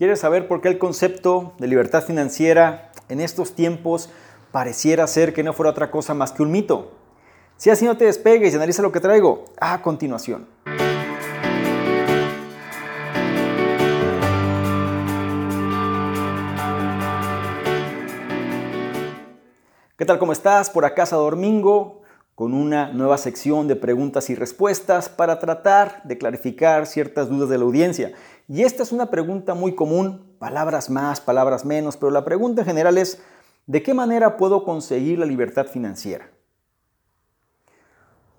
¿Quieres saber por qué el concepto de libertad financiera en estos tiempos pareciera ser que no fuera otra cosa más que un mito? Si así no te despegues y analiza lo que traigo a continuación. ¿Qué tal? ¿Cómo estás? Por acá Domingo con una nueva sección de preguntas y respuestas para tratar de clarificar ciertas dudas de la audiencia. Y esta es una pregunta muy común, palabras más, palabras menos, pero la pregunta en general es, ¿de qué manera puedo conseguir la libertad financiera?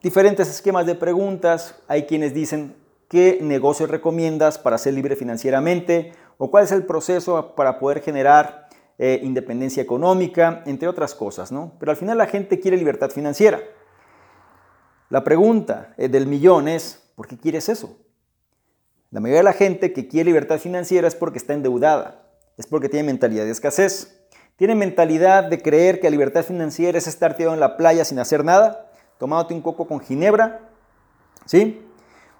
Diferentes esquemas de preguntas, hay quienes dicen, ¿qué negocio recomiendas para ser libre financieramente? ¿O cuál es el proceso para poder generar eh, independencia económica, entre otras cosas, ¿no? Pero al final la gente quiere libertad financiera. La pregunta eh, del millón es, ¿por qué quieres eso? La mayoría de la gente que quiere libertad financiera es porque está endeudada, es porque tiene mentalidad de escasez, tiene mentalidad de creer que la libertad financiera es estar tirado en la playa sin hacer nada, tomándote un coco con ginebra, ¿sí?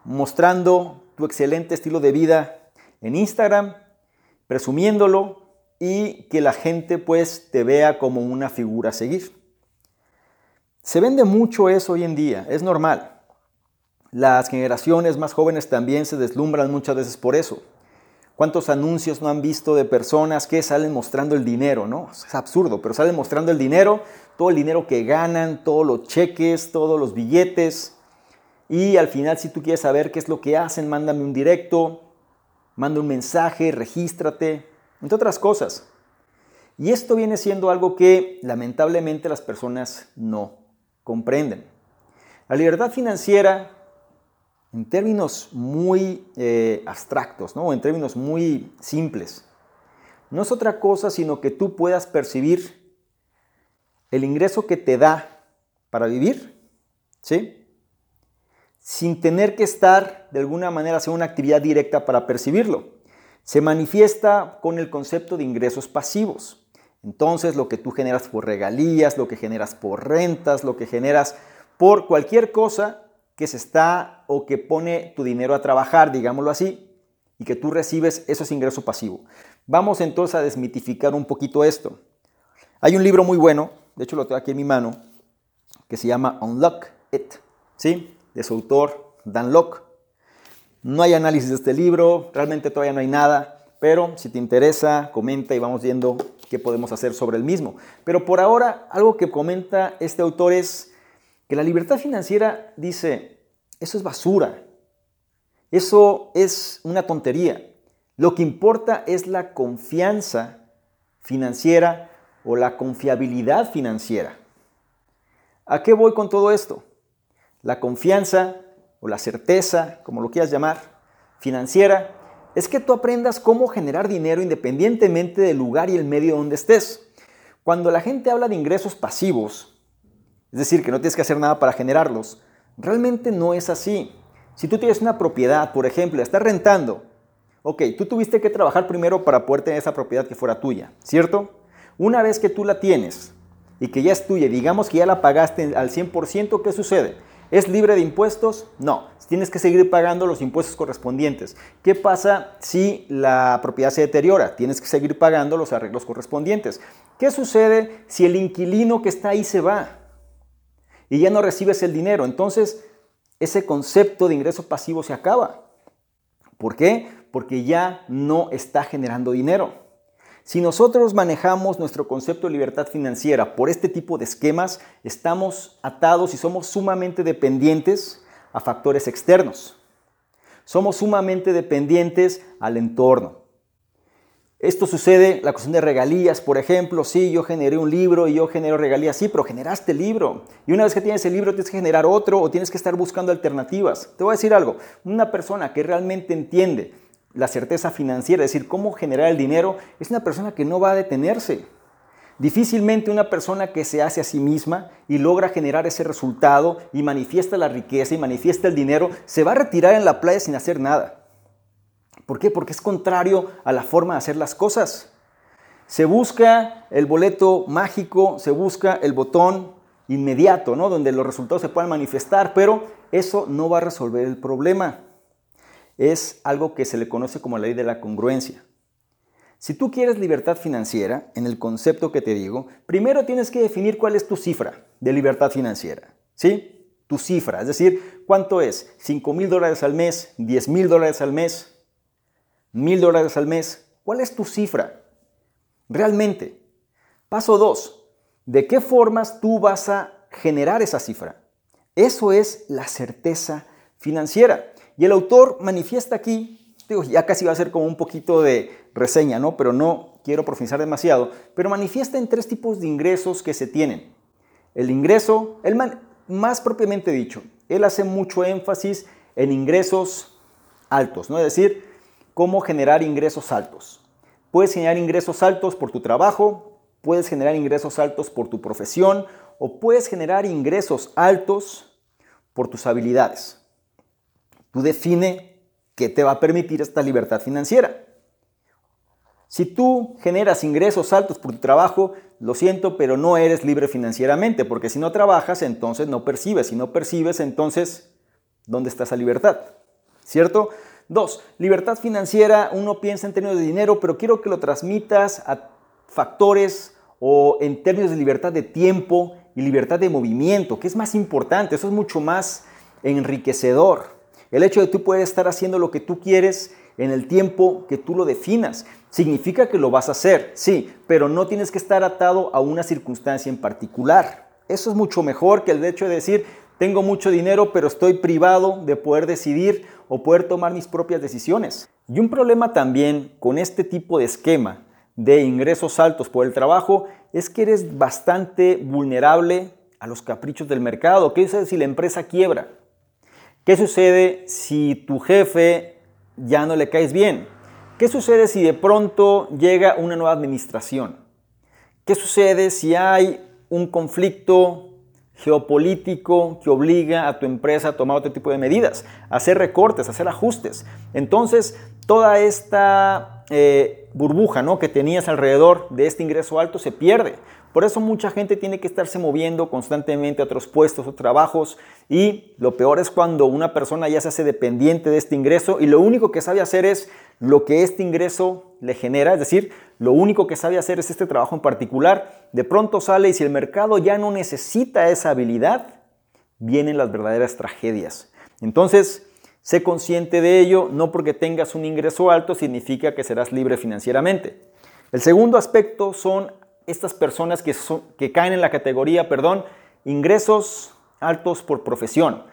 Mostrando tu excelente estilo de vida en Instagram, presumiéndolo y que la gente pues te vea como una figura a seguir. Se vende mucho eso hoy en día, es normal. Las generaciones más jóvenes también se deslumbran muchas veces por eso. ¿Cuántos anuncios no han visto de personas que salen mostrando el dinero, no? Es absurdo, pero salen mostrando el dinero, todo el dinero que ganan, todos los cheques, todos los billetes. Y al final, si tú quieres saber qué es lo que hacen, mándame un directo, manda un mensaje, regístrate, entre otras cosas. Y esto viene siendo algo que lamentablemente las personas no comprenden. La libertad financiera, en términos muy eh, abstractos, ¿no? en términos muy simples, no es otra cosa sino que tú puedas percibir el ingreso que te da para vivir, ¿sí? Sin tener que estar de alguna manera hacer una actividad directa para percibirlo. Se manifiesta con el concepto de ingresos pasivos. Entonces, lo que tú generas por regalías, lo que generas por rentas, lo que generas por cualquier cosa que se está o que pone tu dinero a trabajar, digámoslo así, y que tú recibes, eso es ingreso pasivo. Vamos entonces a desmitificar un poquito esto. Hay un libro muy bueno, de hecho lo tengo aquí en mi mano, que se llama Unlock It, ¿sí? De su autor, Dan Locke. No hay análisis de este libro, realmente todavía no hay nada, pero si te interesa, comenta y vamos viendo qué podemos hacer sobre el mismo. Pero por ahora, algo que comenta este autor es que la libertad financiera dice, eso es basura, eso es una tontería. Lo que importa es la confianza financiera o la confiabilidad financiera. ¿A qué voy con todo esto? La confianza o la certeza, como lo quieras llamar, financiera, es que tú aprendas cómo generar dinero independientemente del lugar y el medio donde estés. Cuando la gente habla de ingresos pasivos, es decir, que no tienes que hacer nada para generarlos, realmente no es así. Si tú tienes una propiedad, por ejemplo, estás rentando, ok, tú tuviste que trabajar primero para poder tener esa propiedad que fuera tuya, ¿cierto? Una vez que tú la tienes y que ya es tuya, digamos que ya la pagaste al 100%, ¿qué sucede? ¿Es libre de impuestos? No, tienes que seguir pagando los impuestos correspondientes. ¿Qué pasa si la propiedad se deteriora? Tienes que seguir pagando los arreglos correspondientes. ¿Qué sucede si el inquilino que está ahí se va y ya no recibes el dinero? Entonces, ese concepto de ingreso pasivo se acaba. ¿Por qué? Porque ya no está generando dinero. Si nosotros manejamos nuestro concepto de libertad financiera por este tipo de esquemas, estamos atados y somos sumamente dependientes a factores externos. Somos sumamente dependientes al entorno. Esto sucede, la cuestión de regalías, por ejemplo, sí, yo generé un libro y yo genero regalías, sí, pero generaste el libro. Y una vez que tienes el libro tienes que generar otro o tienes que estar buscando alternativas. Te voy a decir algo, una persona que realmente entiende la certeza financiera, es decir, cómo generar el dinero, es una persona que no va a detenerse. Difícilmente una persona que se hace a sí misma y logra generar ese resultado y manifiesta la riqueza y manifiesta el dinero, se va a retirar en la playa sin hacer nada. ¿Por qué? Porque es contrario a la forma de hacer las cosas. Se busca el boleto mágico, se busca el botón inmediato, ¿no? Donde los resultados se puedan manifestar, pero eso no va a resolver el problema es algo que se le conoce como la ley de la congruencia. Si tú quieres libertad financiera, en el concepto que te digo, primero tienes que definir cuál es tu cifra de libertad financiera. ¿Sí? Tu cifra, es decir, ¿cuánto es? ¿5 mil dólares al mes? ¿10 mil dólares al mes? ¿Mil dólares al mes? ¿Cuál es tu cifra? Realmente. Paso 2. ¿De qué formas tú vas a generar esa cifra? Eso es la certeza financiera. Y el autor manifiesta aquí, digo, ya casi va a ser como un poquito de reseña, ¿no? Pero no quiero profundizar demasiado, pero manifiesta en tres tipos de ingresos que se tienen. El ingreso, el más propiamente dicho, él hace mucho énfasis en ingresos altos, ¿no? Es decir, cómo generar ingresos altos. Puedes generar ingresos altos por tu trabajo, puedes generar ingresos altos por tu profesión o puedes generar ingresos altos por tus habilidades. Tú define qué te va a permitir esta libertad financiera. Si tú generas ingresos altos por tu trabajo, lo siento, pero no eres libre financieramente, porque si no trabajas, entonces no percibes. Si no percibes, entonces, ¿dónde está esa libertad? ¿Cierto? Dos, libertad financiera, uno piensa en términos de dinero, pero quiero que lo transmitas a factores o en términos de libertad de tiempo y libertad de movimiento, que es más importante, eso es mucho más enriquecedor. El hecho de tú poder estar haciendo lo que tú quieres en el tiempo que tú lo definas. Significa que lo vas a hacer, sí, pero no tienes que estar atado a una circunstancia en particular. Eso es mucho mejor que el hecho de decir, tengo mucho dinero, pero estoy privado de poder decidir o poder tomar mis propias decisiones. Y un problema también con este tipo de esquema de ingresos altos por el trabajo es que eres bastante vulnerable a los caprichos del mercado. ¿Qué sucede si la empresa quiebra? ¿Qué sucede si tu jefe ya no le caes bien? ¿Qué sucede si de pronto llega una nueva administración? ¿Qué sucede si hay un conflicto geopolítico que obliga a tu empresa a tomar otro tipo de medidas, a hacer recortes, a hacer ajustes? Entonces, toda esta eh, burbuja ¿no? que tenías alrededor de este ingreso alto se pierde. Por eso mucha gente tiene que estarse moviendo constantemente a otros puestos o trabajos y lo peor es cuando una persona ya se hace dependiente de este ingreso y lo único que sabe hacer es lo que este ingreso le genera, es decir, lo único que sabe hacer es este trabajo en particular. De pronto sale y si el mercado ya no necesita esa habilidad, vienen las verdaderas tragedias. Entonces, Sé consciente de ello, no porque tengas un ingreso alto significa que serás libre financieramente. El segundo aspecto son estas personas que, que caen en la categoría, perdón, ingresos altos por profesión.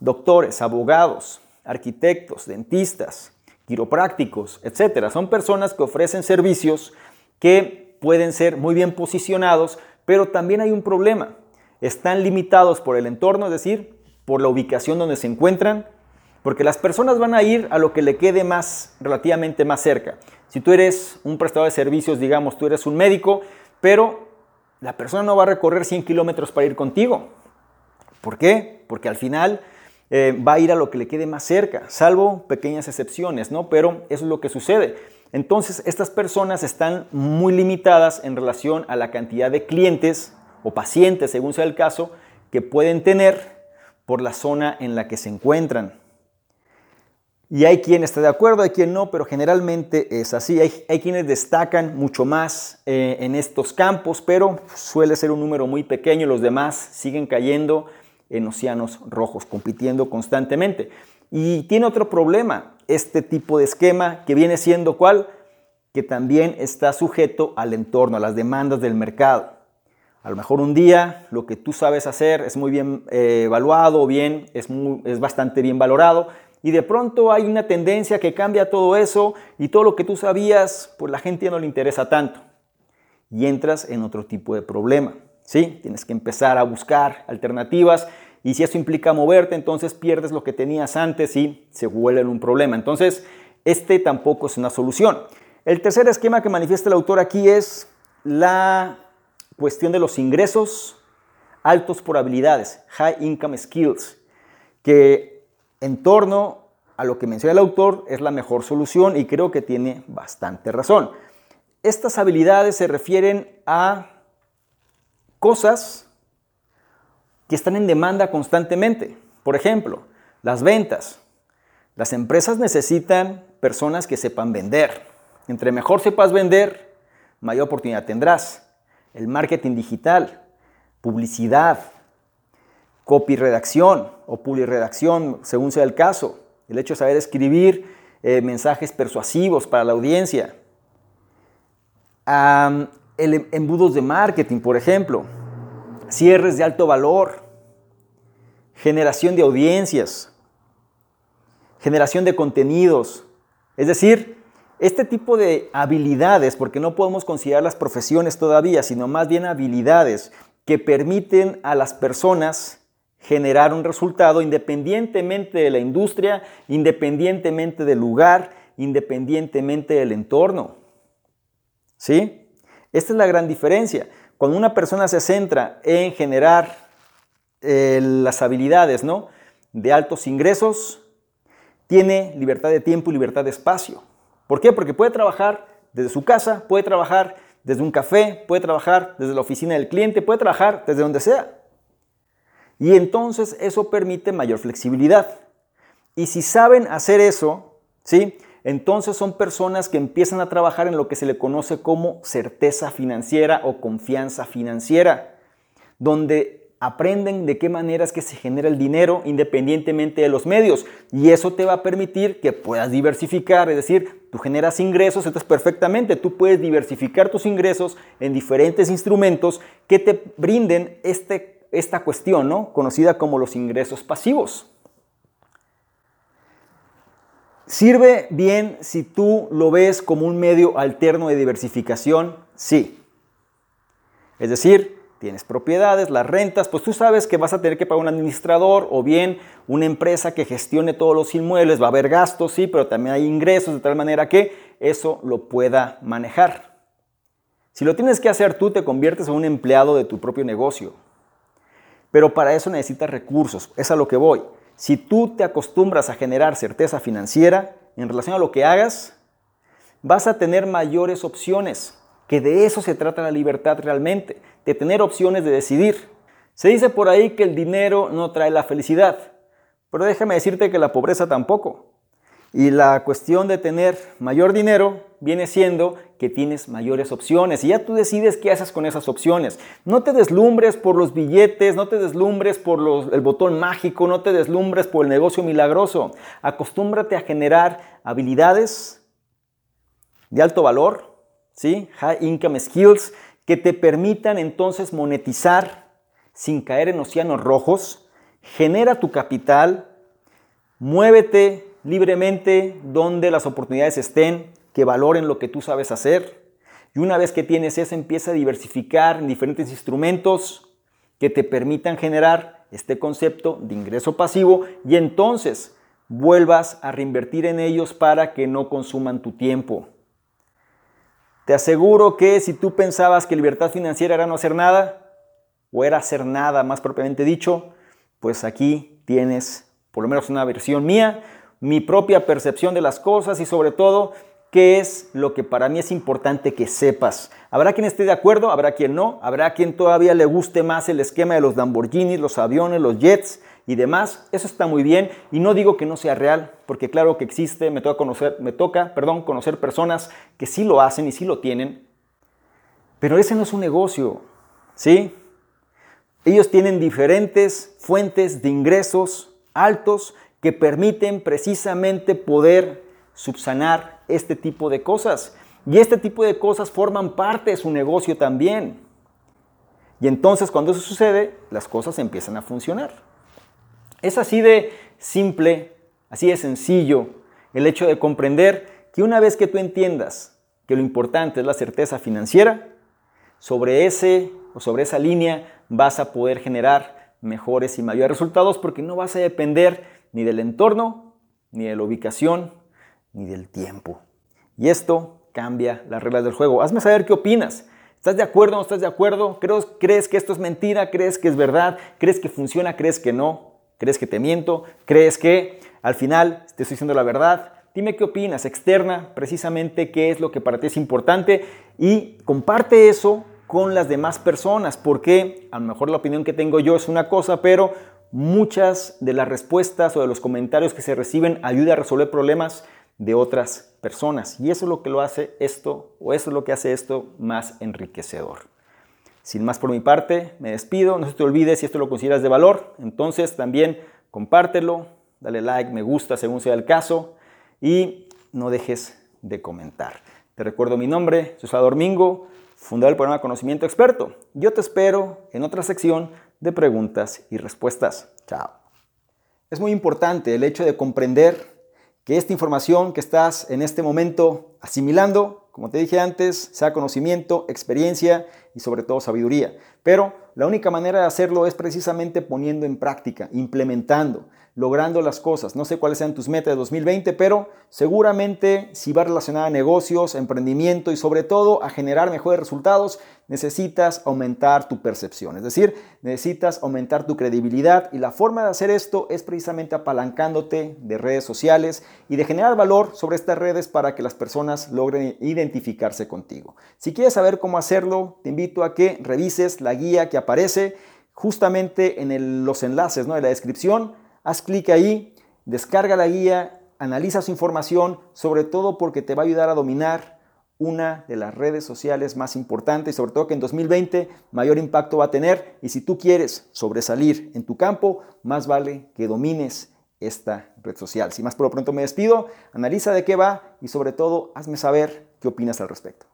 Doctores, abogados, arquitectos, dentistas, quiroprácticos, etc. Son personas que ofrecen servicios que pueden ser muy bien posicionados, pero también hay un problema. Están limitados por el entorno, es decir, por la ubicación donde se encuentran, porque las personas van a ir a lo que le quede más, relativamente más cerca. Si tú eres un prestador de servicios, digamos, tú eres un médico, pero la persona no va a recorrer 100 kilómetros para ir contigo. ¿Por qué? Porque al final eh, va a ir a lo que le quede más cerca, salvo pequeñas excepciones, ¿no? Pero eso es lo que sucede. Entonces, estas personas están muy limitadas en relación a la cantidad de clientes o pacientes, según sea el caso, que pueden tener por la zona en la que se encuentran. Y hay quien está de acuerdo, hay quien no, pero generalmente es así. Hay, quienes destacan mucho más eh, en estos campos, pero suele ser un número muy pequeño. Los demás siguen cayendo en océanos rojos, compitiendo constantemente. Y tiene otro problema, este tipo de esquema que viene siendo cuál? Que también está sujeto al entorno, a las demandas del mercado. A lo mejor un día lo que tú sabes hacer es muy bien eh, evaluado bien es, es bastante bien valorado, y de pronto hay una tendencia que cambia todo eso y todo lo que tú sabías, pues la gente ya no le interesa tanto. Y entras en otro tipo de problema. ¿Sí? Tienes que empezar a buscar alternativas y si eso implica moverte, entonces pierdes lo que tenías antes y se vuelve un problema. Entonces, este tampoco es una solución. El tercer esquema que manifiesta el autor aquí es la cuestión de los ingresos altos por habilidades, high income skills, que en torno a lo que menciona el autor es la mejor solución y creo que tiene bastante razón. Estas habilidades se refieren a cosas que están en demanda constantemente. Por ejemplo, las ventas. Las empresas necesitan personas que sepan vender. Entre mejor sepas vender, mayor oportunidad tendrás. El marketing digital, publicidad, copy redacción o redacción, según sea el caso. El hecho de saber escribir eh, mensajes persuasivos para la audiencia. El, em, embudos de marketing, por ejemplo. Cierres de alto valor. Generación de audiencias. Generación de contenidos. Es decir, este tipo de habilidades, porque no podemos considerar las profesiones todavía, sino más bien habilidades que permiten a las personas generar un resultado independientemente de la industria, independientemente del lugar, independientemente del entorno. ¿Sí? Esta es la gran diferencia. Cuando una persona se centra en generar eh, las habilidades ¿no? de altos ingresos, tiene libertad de tiempo y libertad de espacio. ¿Por qué? Porque puede trabajar desde su casa, puede trabajar desde un café, puede trabajar desde la oficina del cliente, puede trabajar desde donde sea. Y entonces eso permite mayor flexibilidad. Y si saben hacer eso, ¿sí? Entonces son personas que empiezan a trabajar en lo que se le conoce como certeza financiera o confianza financiera, donde aprenden de qué manera es que se genera el dinero independientemente de los medios. Y eso te va a permitir que puedas diversificar, es decir, tú generas ingresos, entonces perfectamente tú puedes diversificar tus ingresos en diferentes instrumentos que te brinden este esta cuestión, ¿no? conocida como los ingresos pasivos. ¿Sirve bien si tú lo ves como un medio alterno de diversificación? Sí. Es decir, tienes propiedades, las rentas, pues tú sabes que vas a tener que pagar un administrador o bien una empresa que gestione todos los inmuebles, va a haber gastos, sí, pero también hay ingresos de tal manera que eso lo pueda manejar. Si lo tienes que hacer tú, te conviertes en un empleado de tu propio negocio. Pero para eso necesitas recursos, es a lo que voy. Si tú te acostumbras a generar certeza financiera en relación a lo que hagas, vas a tener mayores opciones, que de eso se trata la libertad realmente, de tener opciones de decidir. Se dice por ahí que el dinero no trae la felicidad, pero déjame decirte que la pobreza tampoco. Y la cuestión de tener mayor dinero viene siendo que tienes mayores opciones y ya tú decides qué haces con esas opciones. No te deslumbres por los billetes, no te deslumbres por el botón mágico, no te deslumbres por el negocio milagroso. Acostúmbrate a generar habilidades de alto valor, ¿sí? High income skills que te permitan entonces monetizar sin caer en océanos rojos. Genera tu capital, muévete libremente donde las oportunidades estén, que valoren lo que tú sabes hacer. Y una vez que tienes eso, empieza a diversificar en diferentes instrumentos que te permitan generar este concepto de ingreso pasivo y entonces vuelvas a reinvertir en ellos para que no consuman tu tiempo. Te aseguro que si tú pensabas que libertad financiera era no hacer nada, o era hacer nada más propiamente dicho, pues aquí tienes por lo menos una versión mía, mi propia percepción de las cosas y sobre todo qué es lo que para mí es importante que sepas. Habrá quien esté de acuerdo, habrá quien no, habrá quien todavía le guste más el esquema de los Lamborghinis, los aviones, los jets y demás. Eso está muy bien y no digo que no sea real, porque claro que existe, me toca conocer, me toca, perdón, conocer personas que sí lo hacen y sí lo tienen. Pero ese no es un negocio, ¿sí? Ellos tienen diferentes fuentes de ingresos altos que permiten precisamente poder subsanar este tipo de cosas. Y este tipo de cosas forman parte de su negocio también. Y entonces cuando eso sucede, las cosas empiezan a funcionar. Es así de simple, así de sencillo el hecho de comprender que una vez que tú entiendas que lo importante es la certeza financiera, sobre ese o sobre esa línea vas a poder generar mejores y mayores resultados porque no vas a depender ni del entorno, ni de la ubicación, ni del tiempo. Y esto cambia las reglas del juego. Hazme saber qué opinas. ¿Estás de acuerdo o no estás de acuerdo? ¿Crees que esto es mentira? ¿Crees que es verdad? ¿Crees que funciona? ¿Crees que no? ¿Crees que te miento? ¿Crees que al final te estoy diciendo la verdad? Dime qué opinas, externa precisamente qué es lo que para ti es importante y comparte eso con las demás personas, porque a lo mejor la opinión que tengo yo es una cosa, pero muchas de las respuestas o de los comentarios que se reciben ayudan a resolver problemas de otras personas. Y eso es lo que lo hace esto, o eso es lo que hace esto más enriquecedor. Sin más por mi parte, me despido. No se te olvide si esto lo consideras de valor. Entonces también compártelo, dale like, me gusta según sea el caso y no dejes de comentar. Te recuerdo mi nombre, soy Salvador Mingo, fundador del programa Conocimiento Experto. Yo te espero en otra sección de preguntas y respuestas. Chao. Es muy importante el hecho de comprender que esta información que estás en este momento asimilando, como te dije antes, sea conocimiento, experiencia y sobre todo sabiduría. Pero la única manera de hacerlo es precisamente poniendo en práctica, implementando logrando las cosas. No sé cuáles sean tus metas de 2020, pero seguramente si va relacionada a negocios, emprendimiento y sobre todo a generar mejores resultados, necesitas aumentar tu percepción. Es decir, necesitas aumentar tu credibilidad y la forma de hacer esto es precisamente apalancándote de redes sociales y de generar valor sobre estas redes para que las personas logren identificarse contigo. Si quieres saber cómo hacerlo, te invito a que revises la guía que aparece justamente en los enlaces ¿no? de la descripción haz clic ahí, descarga la guía, analiza su información, sobre todo porque te va a ayudar a dominar una de las redes sociales más importantes y sobre todo que en 2020 mayor impacto va a tener y si tú quieres sobresalir en tu campo, más vale que domines esta red social. Si más por lo pronto me despido, analiza de qué va y sobre todo hazme saber qué opinas al respecto.